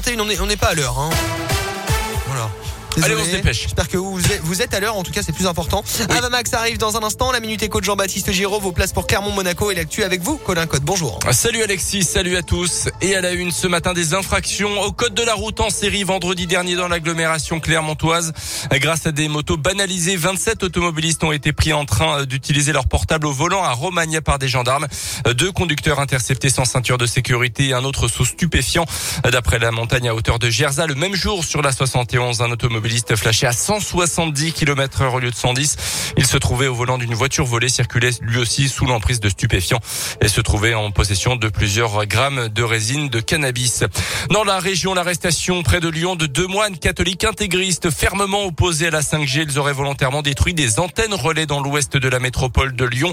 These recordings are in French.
6h31, on n'est on n'est pas à l'heure. Hein. Voilà. Allez, on se dépêche. J'espère que vous êtes, vous êtes à l'heure, en tout cas c'est plus important. Avamax arrive dans un instant, la minute éco de Jean-Baptiste Giraud, vos places pour Clermont-Monaco et l'actu avec vous, Colin Code, bonjour. Salut Alexis, salut à tous. Et à la une ce matin des infractions au code de la route en série vendredi dernier dans l'agglomération clermontoise. Grâce à des motos banalisées, 27 automobilistes ont été pris en train d'utiliser leur portable au volant à Romagna par des gendarmes. Deux conducteurs interceptés sans ceinture de sécurité et un autre sous stupéfiant. D'après la montagne à hauteur de Gerza, le même jour sur la 71, un automobiliste flashé à 170 km heure au lieu de 110. Il se trouvait au volant d'une voiture volée, circulait lui aussi sous l'emprise de stupéfiants et se trouvait en possession de plusieurs grammes de résine de cannabis. Dans la région, l'arrestation près de Lyon de deux moines catholiques intégristes fermement opposés à la 5G. Ils auraient volontairement détruit des antennes relais dans l'ouest de la métropole de Lyon.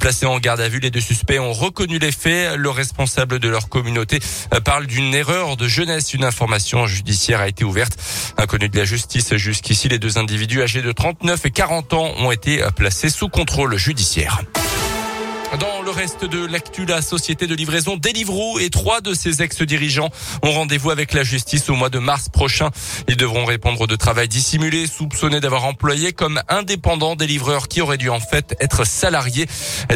Placés en garde à vue, les deux suspects ont reconnu les faits. Le responsable de leur communauté parle d'une erreur de jeunesse. Une information judiciaire a été ouverte. Inconnu de la justice jusqu'ici, les deux individus âgés de 39 et 40 ans ont été placés sous contrôle judiciaire. Reste de l'actu, la société de livraison Deliveroo et trois de ses ex-dirigeants ont rendez-vous avec la justice au mois de mars prochain. Ils devront répondre de travail dissimulé, soupçonnés d'avoir employé comme indépendants des livreurs qui auraient dû en fait être salariés.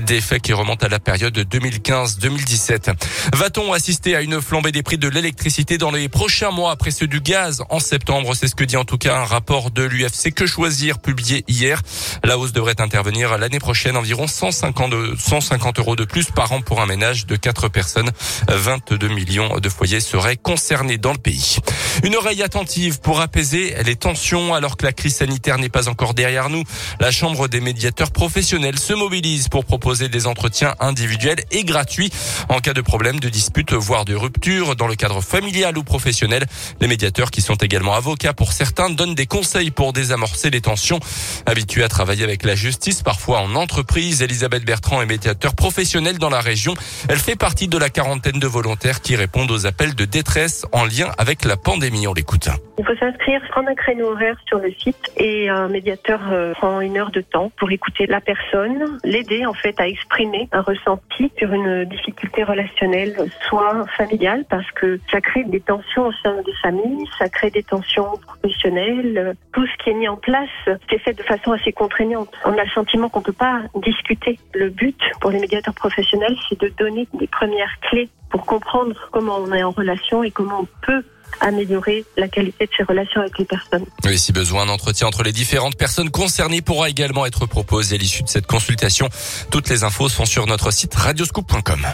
Des faits qui remontent à la période 2015-2017. Va-t-on assister à une flambée des prix de l'électricité dans les prochains mois après ceux du gaz en septembre? C'est ce que dit en tout cas un rapport de l'UFC Que Choisir publié hier. La hausse devrait intervenir l'année prochaine environ 150 de 150 euros de plus par an pour un ménage de 4 personnes. 22 millions de foyers seraient concernés dans le pays. Une oreille attentive pour apaiser les tensions alors que la crise sanitaire n'est pas encore derrière nous. La Chambre des médiateurs professionnels se mobilise pour proposer des entretiens individuels et gratuits en cas de problème, de dispute, voire de rupture dans le cadre familial ou professionnel. Les médiateurs qui sont également avocats pour certains donnent des conseils pour désamorcer les tensions. Habitués à travailler avec la justice, parfois en entreprise, Elisabeth Bertrand est médiateur professionnel dans la région. Elle fait partie de la quarantaine de volontaires qui répondent aux appels de détresse en lien avec la pandémie. On l'écoute. Il faut s'inscrire, prendre un créneau horaire sur le site et un médiateur euh, prend une heure de temps pour écouter la personne, l'aider en fait à exprimer un ressenti sur une difficulté relationnelle, soit familiale parce que ça crée des tensions au sein des familles, ça crée des tensions professionnelles. Tout ce qui est mis en place, c'est fait de façon assez contraignante. On a le sentiment qu'on peut pas discuter. Le but pour les médiateurs professionnels, c'est de donner des premières clés pour comprendre comment on est en relation et comment on peut améliorer la qualité de ses relations avec les personnes. Oui, si besoin, un entretien entre les différentes personnes concernées pourra également être proposé à l'issue de cette consultation. Toutes les infos sont sur notre site radioscoop.com.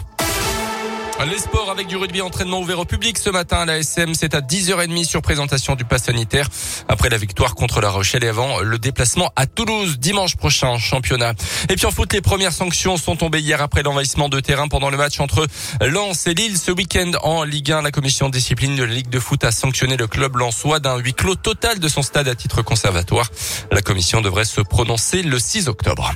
Les sports avec du rugby entraînement ouvert au public ce matin à la SM, c'est à 10h30 sur présentation du pass sanitaire après la victoire contre la Rochelle et avant le déplacement à Toulouse dimanche prochain championnat. Et puis en foot, les premières sanctions sont tombées hier après l'envahissement de terrain pendant le match entre Lens et Lille ce week-end en Ligue 1. La commission discipline de la Ligue de foot a sanctionné le club lensois d'un huis clos total de son stade à titre conservatoire. La commission devrait se prononcer le 6 octobre.